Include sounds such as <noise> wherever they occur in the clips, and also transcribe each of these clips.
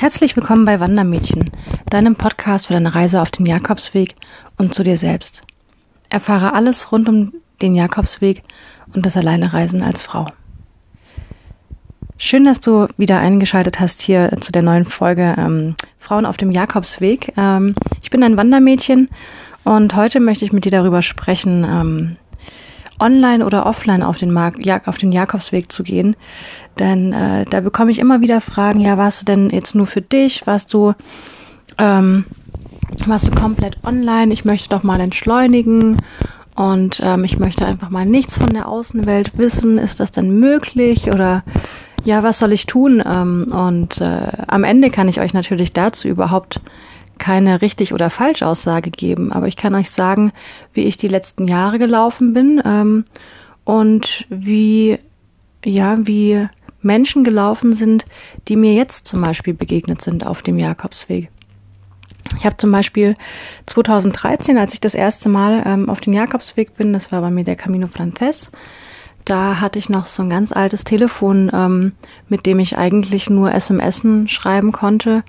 Herzlich willkommen bei Wandermädchen, deinem Podcast für deine Reise auf den Jakobsweg und zu dir selbst. Erfahre alles rund um den Jakobsweg und das Alleinereisen als Frau. Schön, dass du wieder eingeschaltet hast hier zu der neuen Folge ähm, Frauen auf dem Jakobsweg. Ähm, ich bin ein Wandermädchen und heute möchte ich mit dir darüber sprechen, ähm, online oder offline auf den, Mark ja, auf den Jakobsweg zu gehen. Denn äh, da bekomme ich immer wieder Fragen, ja, warst du denn jetzt nur für dich? Warst du, ähm, warst du komplett online? Ich möchte doch mal entschleunigen und ähm, ich möchte einfach mal nichts von der Außenwelt wissen. Ist das denn möglich? Oder ja, was soll ich tun? Ähm, und äh, am Ende kann ich euch natürlich dazu überhaupt keine richtig oder falsch Aussage geben, aber ich kann euch sagen, wie ich die letzten Jahre gelaufen bin ähm, und wie ja wie Menschen gelaufen sind, die mir jetzt zum Beispiel begegnet sind auf dem Jakobsweg. Ich habe zum Beispiel 2013, als ich das erste Mal ähm, auf den Jakobsweg bin, das war bei mir der Camino Frances, da hatte ich noch so ein ganz altes Telefon, ähm, mit dem ich eigentlich nur SMS schreiben konnte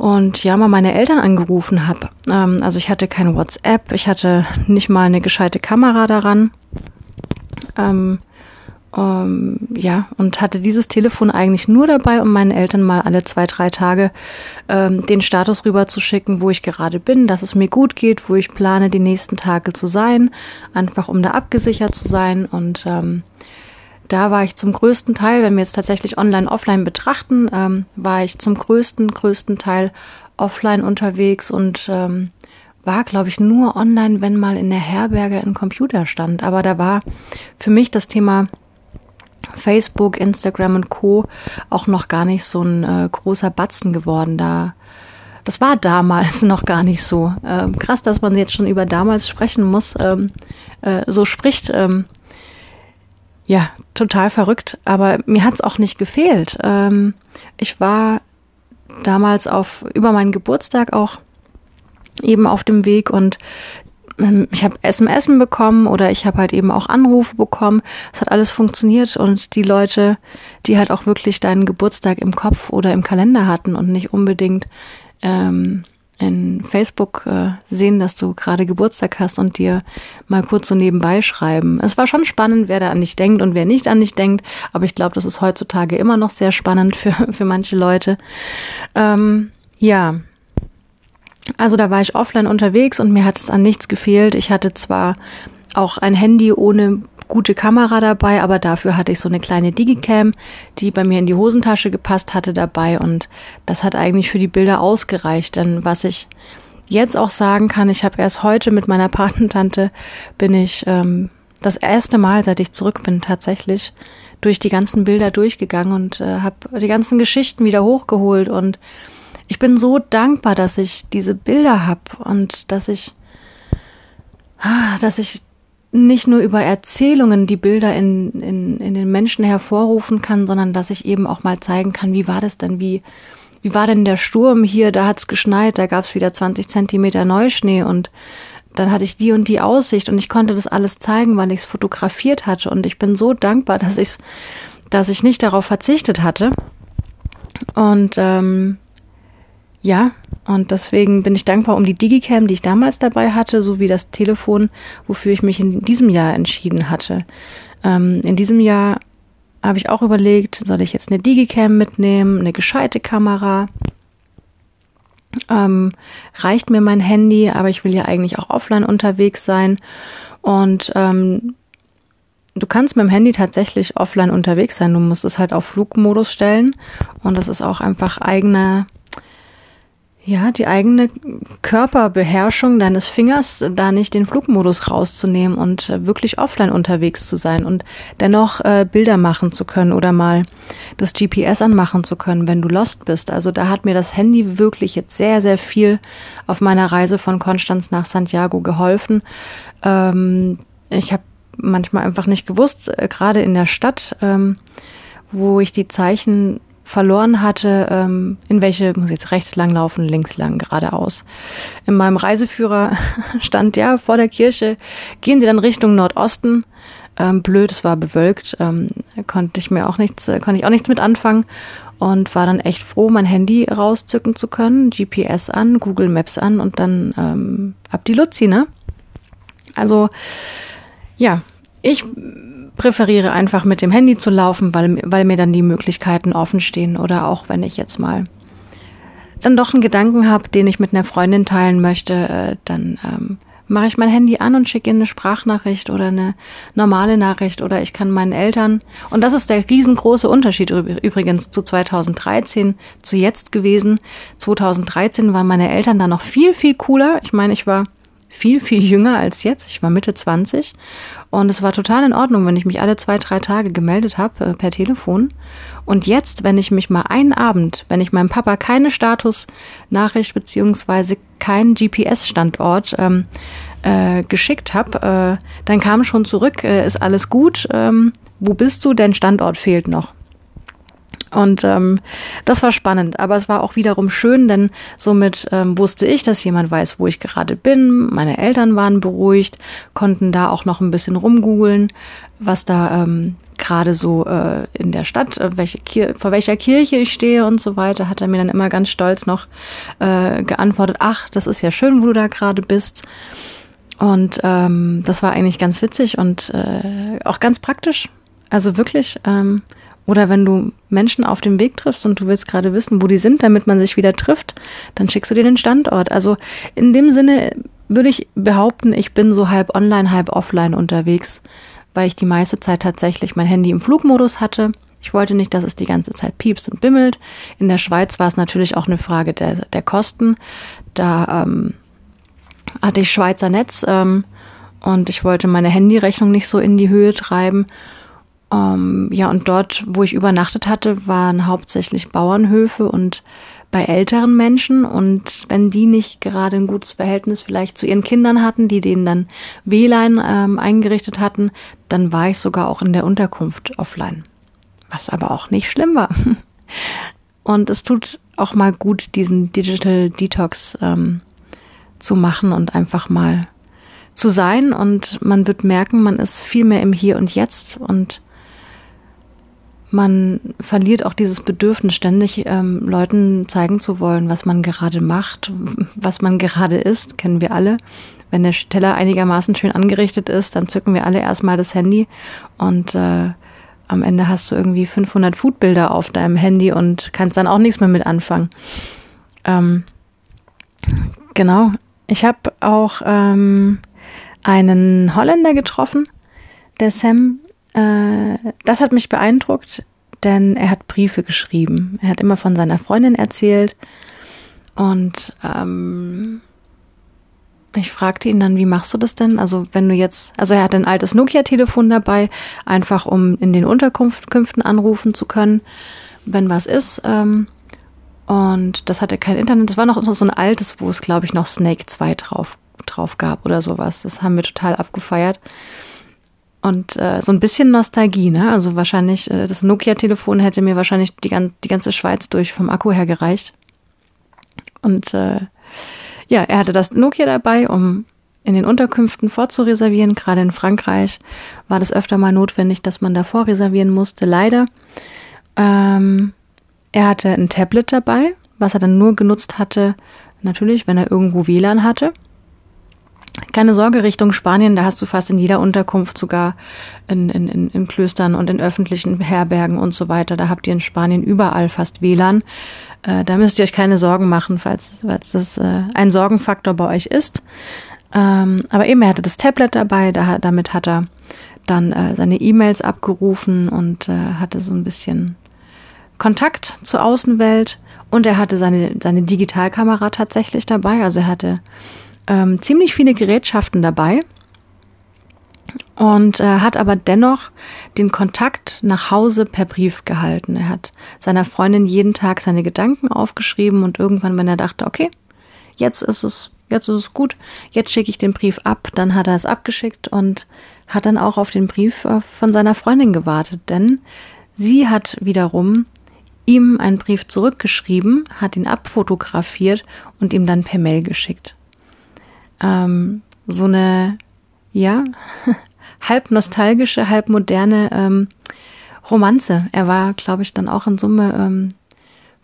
und ja mal meine Eltern angerufen habe. Ähm, also ich hatte kein WhatsApp, ich hatte nicht mal eine gescheite Kamera daran. Ähm, ähm, ja, und hatte dieses Telefon eigentlich nur dabei, um meinen Eltern mal alle zwei, drei Tage ähm, den Status rüber zu schicken, wo ich gerade bin, dass es mir gut geht, wo ich plane, die nächsten Tage zu sein, einfach um da abgesichert zu sein und ähm, da war ich zum größten Teil, wenn wir jetzt tatsächlich online, offline betrachten, ähm, war ich zum größten, größten Teil offline unterwegs und ähm, war, glaube ich, nur online, wenn mal in der Herberge ein Computer stand. Aber da war für mich das Thema Facebook, Instagram und Co. auch noch gar nicht so ein äh, großer Batzen geworden. Da das war damals <laughs> noch gar nicht so. Ähm, krass, dass man jetzt schon über damals sprechen muss, ähm, äh, so spricht. Ähm, ja, total verrückt. Aber mir hat's auch nicht gefehlt. Ähm, ich war damals auf über meinen Geburtstag auch eben auf dem Weg und ähm, ich habe SMS bekommen oder ich habe halt eben auch Anrufe bekommen. Es hat alles funktioniert und die Leute, die halt auch wirklich deinen Geburtstag im Kopf oder im Kalender hatten und nicht unbedingt ähm, in Facebook äh, sehen, dass du gerade Geburtstag hast und dir mal kurz so nebenbei schreiben. Es war schon spannend, wer da an dich denkt und wer nicht an dich denkt, aber ich glaube, das ist heutzutage immer noch sehr spannend für, <laughs> für manche Leute. Ähm, ja. Also da war ich offline unterwegs und mir hat es an nichts gefehlt. Ich hatte zwar auch ein Handy ohne gute Kamera dabei, aber dafür hatte ich so eine kleine Digicam, die bei mir in die Hosentasche gepasst hatte dabei und das hat eigentlich für die Bilder ausgereicht. Denn was ich jetzt auch sagen kann, ich habe erst heute mit meiner <laughs> Patentante bin ich ähm, das erste Mal, seit ich zurück bin, tatsächlich durch die ganzen Bilder durchgegangen und äh, habe die ganzen Geschichten wieder hochgeholt und ich bin so dankbar, dass ich diese Bilder habe und dass ich ah, dass ich nicht nur über Erzählungen die Bilder in, in, in den Menschen hervorrufen kann, sondern dass ich eben auch mal zeigen kann, wie war das denn, wie, wie war denn der Sturm hier, da hat's geschneit, da gab's wieder 20 Zentimeter Neuschnee und dann hatte ich die und die Aussicht und ich konnte das alles zeigen, weil ich es fotografiert hatte. Und ich bin so dankbar, dass ich dass ich nicht darauf verzichtet hatte. Und ähm, ja, und deswegen bin ich dankbar um die Digicam, die ich damals dabei hatte, sowie das Telefon, wofür ich mich in diesem Jahr entschieden hatte. Ähm, in diesem Jahr habe ich auch überlegt, soll ich jetzt eine Digicam mitnehmen, eine gescheite Kamera? Ähm, reicht mir mein Handy, aber ich will ja eigentlich auch offline unterwegs sein. Und ähm, du kannst mit dem Handy tatsächlich offline unterwegs sein. Du musst es halt auf Flugmodus stellen. Und das ist auch einfach eigener ja, die eigene Körperbeherrschung deines Fingers, da nicht den Flugmodus rauszunehmen und äh, wirklich offline unterwegs zu sein und dennoch äh, Bilder machen zu können oder mal das GPS anmachen zu können, wenn du lost bist. Also da hat mir das Handy wirklich jetzt sehr, sehr viel auf meiner Reise von Konstanz nach Santiago geholfen. Ähm, ich habe manchmal einfach nicht gewusst, äh, gerade in der Stadt, ähm, wo ich die Zeichen verloren hatte, ähm, in welche, muss jetzt rechts lang laufen, links lang, geradeaus. In meinem Reiseführer <laughs> stand ja vor der Kirche, gehen Sie dann Richtung Nordosten. Ähm, blöd, es war bewölkt, ähm, konnte ich mir auch nichts, äh, konnte ich auch nichts mit anfangen. und war dann echt froh, mein Handy rauszücken zu können, GPS an, Google Maps an und dann ähm, ab die Luzi, ne? Also ja, ich präferiere einfach mit dem Handy zu laufen, weil, weil mir dann die Möglichkeiten offen stehen oder auch wenn ich jetzt mal dann doch einen Gedanken habe, den ich mit einer Freundin teilen möchte, äh, dann ähm, mache ich mein Handy an und schicke ihnen eine Sprachnachricht oder eine normale Nachricht oder ich kann meinen Eltern, und das ist der riesengroße Unterschied übrigens zu 2013, zu jetzt gewesen. 2013 waren meine Eltern da noch viel, viel cooler. Ich meine, ich war viel, viel jünger als jetzt. Ich war Mitte 20 und es war total in Ordnung, wenn ich mich alle zwei, drei Tage gemeldet habe äh, per Telefon. Und jetzt, wenn ich mich mal einen Abend, wenn ich meinem Papa keine Statusnachricht beziehungsweise keinen GPS-Standort ähm, äh, geschickt habe, äh, dann kam schon zurück, äh, ist alles gut, ähm, wo bist du? Dein Standort fehlt noch. Und ähm, das war spannend, aber es war auch wiederum schön, denn somit ähm, wusste ich, dass jemand weiß, wo ich gerade bin. Meine Eltern waren beruhigt, konnten da auch noch ein bisschen rumgoogeln, was da ähm, gerade so äh, in der Stadt, äh, welche Kir vor welcher Kirche ich stehe und so weiter, hat er mir dann immer ganz stolz noch äh, geantwortet, ach, das ist ja schön, wo du da gerade bist. Und ähm, das war eigentlich ganz witzig und äh, auch ganz praktisch. Also wirklich. Ähm, oder wenn du Menschen auf dem Weg triffst und du willst gerade wissen, wo die sind, damit man sich wieder trifft, dann schickst du dir den Standort. Also in dem Sinne würde ich behaupten, ich bin so halb online, halb offline unterwegs, weil ich die meiste Zeit tatsächlich mein Handy im Flugmodus hatte. Ich wollte nicht, dass es die ganze Zeit piepst und bimmelt. In der Schweiz war es natürlich auch eine Frage der, der Kosten. Da ähm, hatte ich Schweizer Netz ähm, und ich wollte meine Handyrechnung nicht so in die Höhe treiben. Ähm, ja, und dort, wo ich übernachtet hatte, waren hauptsächlich Bauernhöfe und bei älteren Menschen. Und wenn die nicht gerade ein gutes Verhältnis vielleicht zu ihren Kindern hatten, die denen dann WLAN ähm, eingerichtet hatten, dann war ich sogar auch in der Unterkunft offline. Was aber auch nicht schlimm war. <laughs> Und es tut auch mal gut, diesen Digital Detox ähm, zu machen und einfach mal zu sein. Und man wird merken, man ist viel mehr im Hier und Jetzt und man verliert auch dieses Bedürfnis, ständig ähm, Leuten zeigen zu wollen, was man gerade macht, was man gerade isst, kennen wir alle. Wenn der Teller einigermaßen schön angerichtet ist, dann zücken wir alle erstmal das Handy und äh, am Ende hast du irgendwie 500 Foodbilder auf deinem Handy und kannst dann auch nichts mehr mit anfangen. Ähm, genau. Ich habe auch ähm, einen Holländer getroffen, der Sam das hat mich beeindruckt, denn er hat Briefe geschrieben. Er hat immer von seiner Freundin erzählt und ähm, ich fragte ihn dann, wie machst du das denn? Also wenn du jetzt, also er hat ein altes Nokia-Telefon dabei, einfach um in den Unterkünften anrufen zu können, wenn was ist. Ähm, und das hatte kein Internet. Das war noch so ein altes, wo es, glaube ich, noch Snake 2 drauf, drauf gab oder sowas. Das haben wir total abgefeiert. Und äh, so ein bisschen Nostalgie, ne? Also wahrscheinlich, äh, das Nokia-Telefon hätte mir wahrscheinlich die, die ganze Schweiz durch vom Akku her gereicht. Und äh, ja, er hatte das Nokia dabei, um in den Unterkünften vorzureservieren. Gerade in Frankreich war das öfter mal notwendig, dass man da vorreservieren musste. Leider. Ähm, er hatte ein Tablet dabei, was er dann nur genutzt hatte, natürlich, wenn er irgendwo WLAN hatte. Keine Sorge, Richtung Spanien, da hast du fast in jeder Unterkunft, sogar in, in, in, in Klöstern und in öffentlichen Herbergen und so weiter. Da habt ihr in Spanien überall fast WLAN. Äh, da müsst ihr euch keine Sorgen machen, falls, falls das äh, ein Sorgenfaktor bei euch ist. Ähm, aber eben, er hatte das Tablet dabei, da, damit hat er dann äh, seine E-Mails abgerufen und äh, hatte so ein bisschen Kontakt zur Außenwelt. Und er hatte seine, seine Digitalkamera tatsächlich dabei. Also er hatte ähm, ziemlich viele Gerätschaften dabei und äh, hat aber dennoch den Kontakt nach Hause per Brief gehalten. Er hat seiner Freundin jeden Tag seine Gedanken aufgeschrieben und irgendwann, wenn er dachte, okay, jetzt ist es, jetzt ist es gut, jetzt schicke ich den Brief ab, dann hat er es abgeschickt und hat dann auch auf den Brief äh, von seiner Freundin gewartet, denn sie hat wiederum ihm einen Brief zurückgeschrieben, hat ihn abfotografiert und ihm dann per Mail geschickt ähm, so eine, ja, <laughs> halb nostalgische, halb moderne ähm, Romanze. Er war, glaube ich, dann auch in Summe ähm,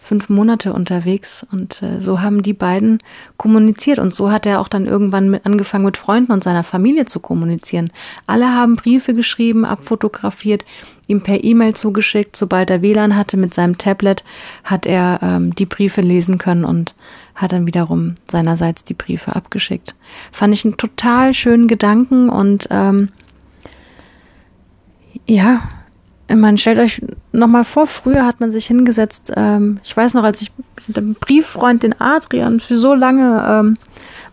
fünf Monate unterwegs und äh, so haben die beiden kommuniziert und so hat er auch dann irgendwann mit angefangen mit Freunden und seiner Familie zu kommunizieren. Alle haben Briefe geschrieben, abfotografiert, ihm per E-Mail zugeschickt. Sobald er WLAN hatte mit seinem Tablet, hat er ähm, die Briefe lesen können und hat dann wiederum seinerseits die Briefe abgeschickt. Fand ich einen total schönen Gedanken und ähm, ja, man stellt euch nochmal vor, früher hat man sich hingesetzt, ähm, ich weiß noch, als ich mit dem Brieffreund, den Adrian, für so lange, ähm,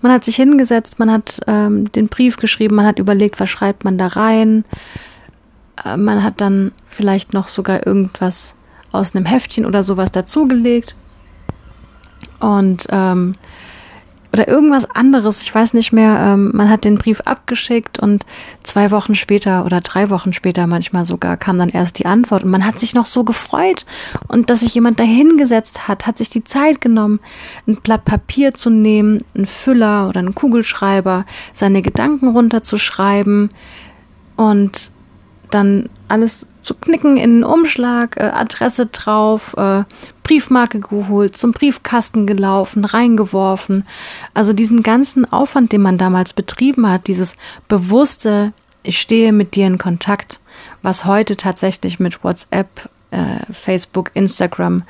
man hat sich hingesetzt, man hat ähm, den Brief geschrieben, man hat überlegt, was schreibt man da rein. Äh, man hat dann vielleicht noch sogar irgendwas aus einem Heftchen oder sowas dazugelegt. Und ähm, oder irgendwas anderes, ich weiß nicht mehr, ähm, man hat den Brief abgeschickt und zwei Wochen später oder drei Wochen später manchmal sogar kam dann erst die Antwort und man hat sich noch so gefreut und dass sich jemand dahingesetzt hat, hat sich die Zeit genommen, ein Blatt Papier zu nehmen, einen Füller oder einen Kugelschreiber, seine Gedanken runterzuschreiben und dann alles zu knicken in einen Umschlag, äh, Adresse drauf, äh, Briefmarke geholt, zum Briefkasten gelaufen, reingeworfen. Also diesen ganzen Aufwand, den man damals betrieben hat, dieses bewusste, ich stehe mit dir in Kontakt, was heute tatsächlich mit WhatsApp, äh, Facebook, Instagram,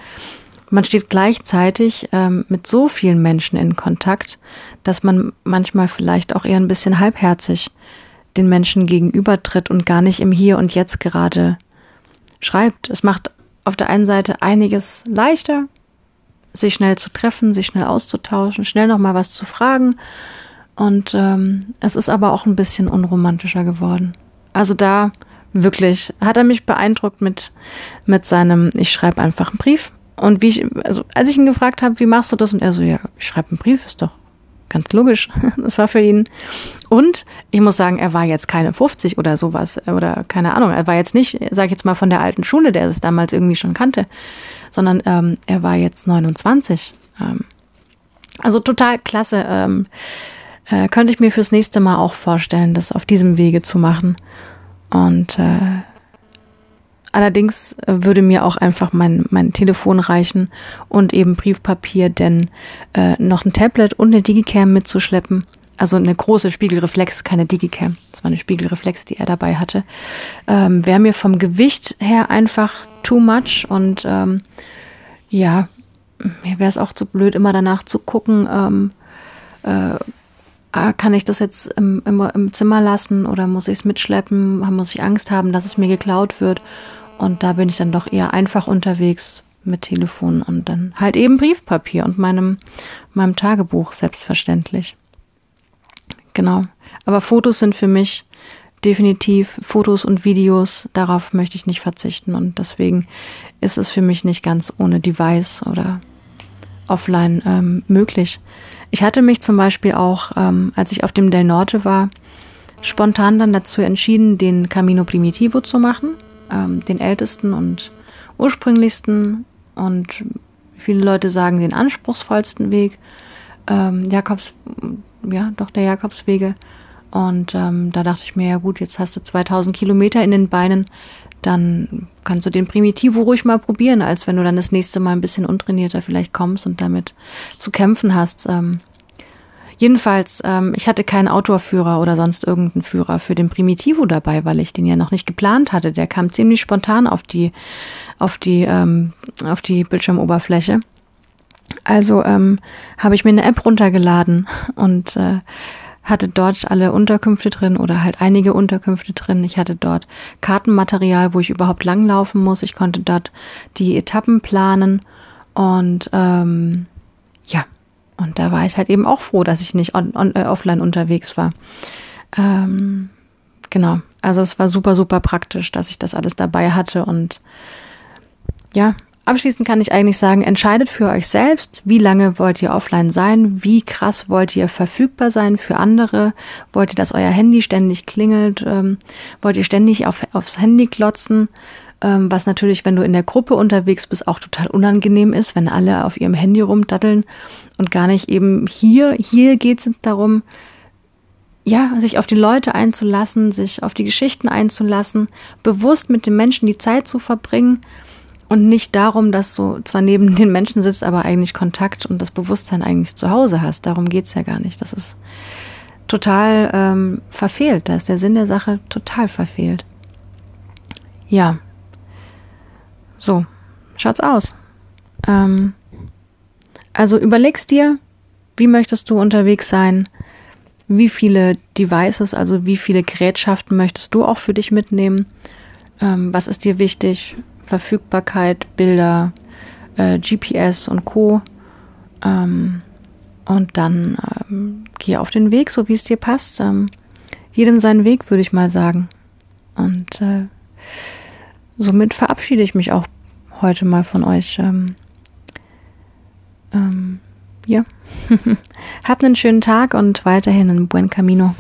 man steht gleichzeitig ähm, mit so vielen Menschen in Kontakt, dass man manchmal vielleicht auch eher ein bisschen halbherzig den Menschen gegenübertritt und gar nicht im Hier und Jetzt gerade schreibt. Es macht auf der einen Seite einiges leichter, sich schnell zu treffen, sich schnell auszutauschen, schnell nochmal was zu fragen. Und ähm, es ist aber auch ein bisschen unromantischer geworden. Also da wirklich hat er mich beeindruckt mit, mit seinem, ich schreibe einfach einen Brief. Und wie ich, also als ich ihn gefragt habe, wie machst du das? Und er so, ja, ich schreibe einen Brief, ist doch ganz logisch. <laughs> Das war für ihn. Und ich muss sagen, er war jetzt keine 50 oder sowas oder keine Ahnung. Er war jetzt nicht, sag ich jetzt mal, von der alten Schule, der es damals irgendwie schon kannte, sondern ähm, er war jetzt 29. Ähm, also total klasse. Ähm, äh, könnte ich mir fürs nächste Mal auch vorstellen, das auf diesem Wege zu machen. Und äh, Allerdings äh, würde mir auch einfach mein, mein Telefon reichen und eben Briefpapier, denn äh, noch ein Tablet und eine Digicam mitzuschleppen, also eine große Spiegelreflex, keine Digicam, das war eine Spiegelreflex, die er dabei hatte, ähm, wäre mir vom Gewicht her einfach too much und ähm, ja, mir wäre es auch zu blöd, immer danach zu gucken, ähm, äh, ah, kann ich das jetzt im, im, im Zimmer lassen oder muss ich es mitschleppen, muss ich Angst haben, dass es mir geklaut wird und da bin ich dann doch eher einfach unterwegs mit Telefon und dann halt eben Briefpapier und meinem, meinem Tagebuch selbstverständlich. Genau. Aber Fotos sind für mich definitiv Fotos und Videos, darauf möchte ich nicht verzichten und deswegen ist es für mich nicht ganz ohne Device oder offline ähm, möglich. Ich hatte mich zum Beispiel auch, ähm, als ich auf dem Del Norte war, spontan dann dazu entschieden, den Camino Primitivo zu machen ähm, den ältesten und ursprünglichsten und viele Leute sagen den anspruchsvollsten Weg. Ähm, Jakobs, ja, doch der Jakobswege. Und ähm, da dachte ich mir, ja gut, jetzt hast du 2000 Kilometer in den Beinen, dann kannst du den Primitivo ruhig mal probieren, als wenn du dann das nächste Mal ein bisschen untrainierter vielleicht kommst und damit zu kämpfen hast. Ähm, Jedenfalls, ähm, ich hatte keinen Outdoor-Führer oder sonst irgendeinen Führer für den Primitivo dabei, weil ich den ja noch nicht geplant hatte. Der kam ziemlich spontan auf die, auf die, ähm, auf die Bildschirmoberfläche. Also ähm, habe ich mir eine App runtergeladen und äh, hatte dort alle Unterkünfte drin oder halt einige Unterkünfte drin. Ich hatte dort Kartenmaterial, wo ich überhaupt langlaufen muss. Ich konnte dort die Etappen planen und ähm, ja, und da war ich halt eben auch froh, dass ich nicht on, on, äh, offline unterwegs war. Ähm, genau. Also es war super, super praktisch, dass ich das alles dabei hatte. Und ja, abschließend kann ich eigentlich sagen, entscheidet für euch selbst, wie lange wollt ihr offline sein, wie krass wollt ihr verfügbar sein für andere, wollt ihr, dass euer Handy ständig klingelt, ähm, wollt ihr ständig auf, aufs Handy klotzen, ähm, was natürlich, wenn du in der Gruppe unterwegs bist, auch total unangenehm ist, wenn alle auf ihrem Handy rumdaddeln und gar nicht eben hier, hier geht es jetzt darum, ja, sich auf die Leute einzulassen, sich auf die Geschichten einzulassen, bewusst mit den Menschen die Zeit zu verbringen und nicht darum, dass du zwar neben den Menschen sitzt, aber eigentlich Kontakt und das Bewusstsein eigentlich zu Hause hast. Darum geht's ja gar nicht. Das ist total ähm, verfehlt. Da ist der Sinn der Sache total verfehlt. Ja. So, schaut's aus. Ähm, also überlegst dir, wie möchtest du unterwegs sein? Wie viele Devices, also wie viele Gerätschaften möchtest du auch für dich mitnehmen? Ähm, was ist dir wichtig? Verfügbarkeit, Bilder, äh, GPS und Co. Ähm, und dann ähm, geh auf den Weg, so wie es dir passt. Ähm, jedem seinen Weg, würde ich mal sagen. Und äh, somit verabschiede ich mich auch heute mal von euch. Ähm, ähm, ja. <laughs> Habt einen schönen Tag und weiterhin ein Buen Camino.